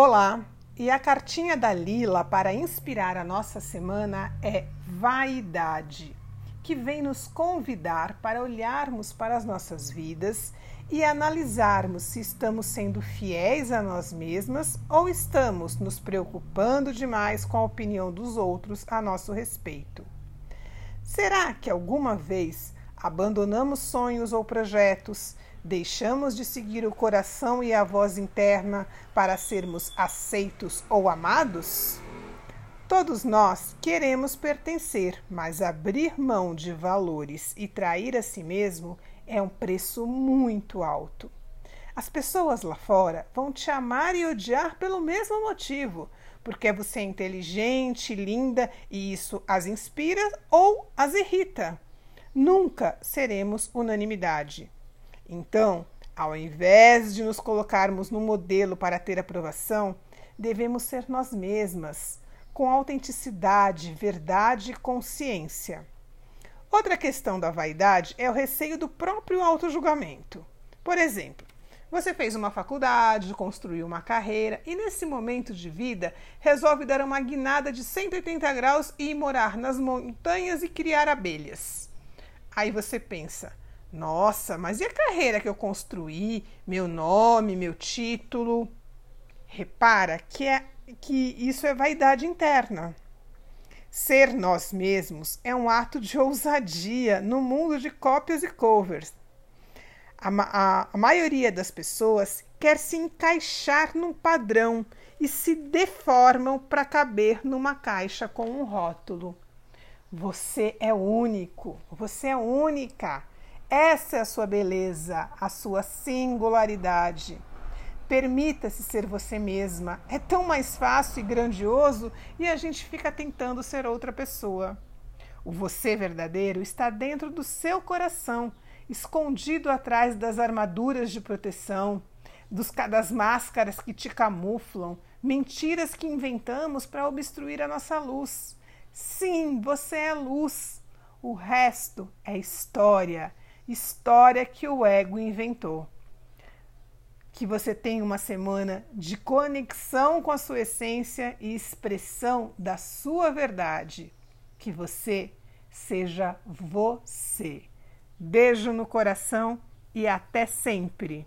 Olá! E a cartinha da Lila para inspirar a nossa semana é Vaidade, que vem nos convidar para olharmos para as nossas vidas e analisarmos se estamos sendo fiéis a nós mesmas ou estamos nos preocupando demais com a opinião dos outros a nosso respeito. Será que alguma vez abandonamos sonhos ou projetos, deixamos de seguir o coração e a voz interna para sermos aceitos ou amados? Todos nós queremos pertencer, mas abrir mão de valores e trair a si mesmo é um preço muito alto. As pessoas lá fora vão te amar e odiar pelo mesmo motivo, porque você é inteligente, linda e isso as inspira ou as irrita. Nunca seremos unanimidade. Então, ao invés de nos colocarmos no modelo para ter aprovação, devemos ser nós mesmas, com autenticidade, verdade e consciência. Outra questão da vaidade é o receio do próprio autojulgamento. Por exemplo, você fez uma faculdade, construiu uma carreira e nesse momento de vida resolve dar uma guinada de 180 graus e ir morar nas montanhas e criar abelhas. Aí você pensa: nossa, mas e a carreira que eu construí, meu nome, meu título? Repara que, é, que isso é vaidade interna. Ser nós mesmos é um ato de ousadia no mundo de cópias e covers. A, a, a maioria das pessoas quer se encaixar num padrão e se deformam para caber numa caixa com um rótulo. Você é único, você é única. Essa é a sua beleza, a sua singularidade. Permita-se ser você mesma. É tão mais fácil e grandioso e a gente fica tentando ser outra pessoa. O você verdadeiro está dentro do seu coração escondido atrás das armaduras de proteção, dos, das máscaras que te camuflam, mentiras que inventamos para obstruir a nossa luz. Sim, você é luz. O resto é história, história que o ego inventou. Que você tenha uma semana de conexão com a sua essência e expressão da sua verdade. Que você seja você. Beijo no coração e até sempre!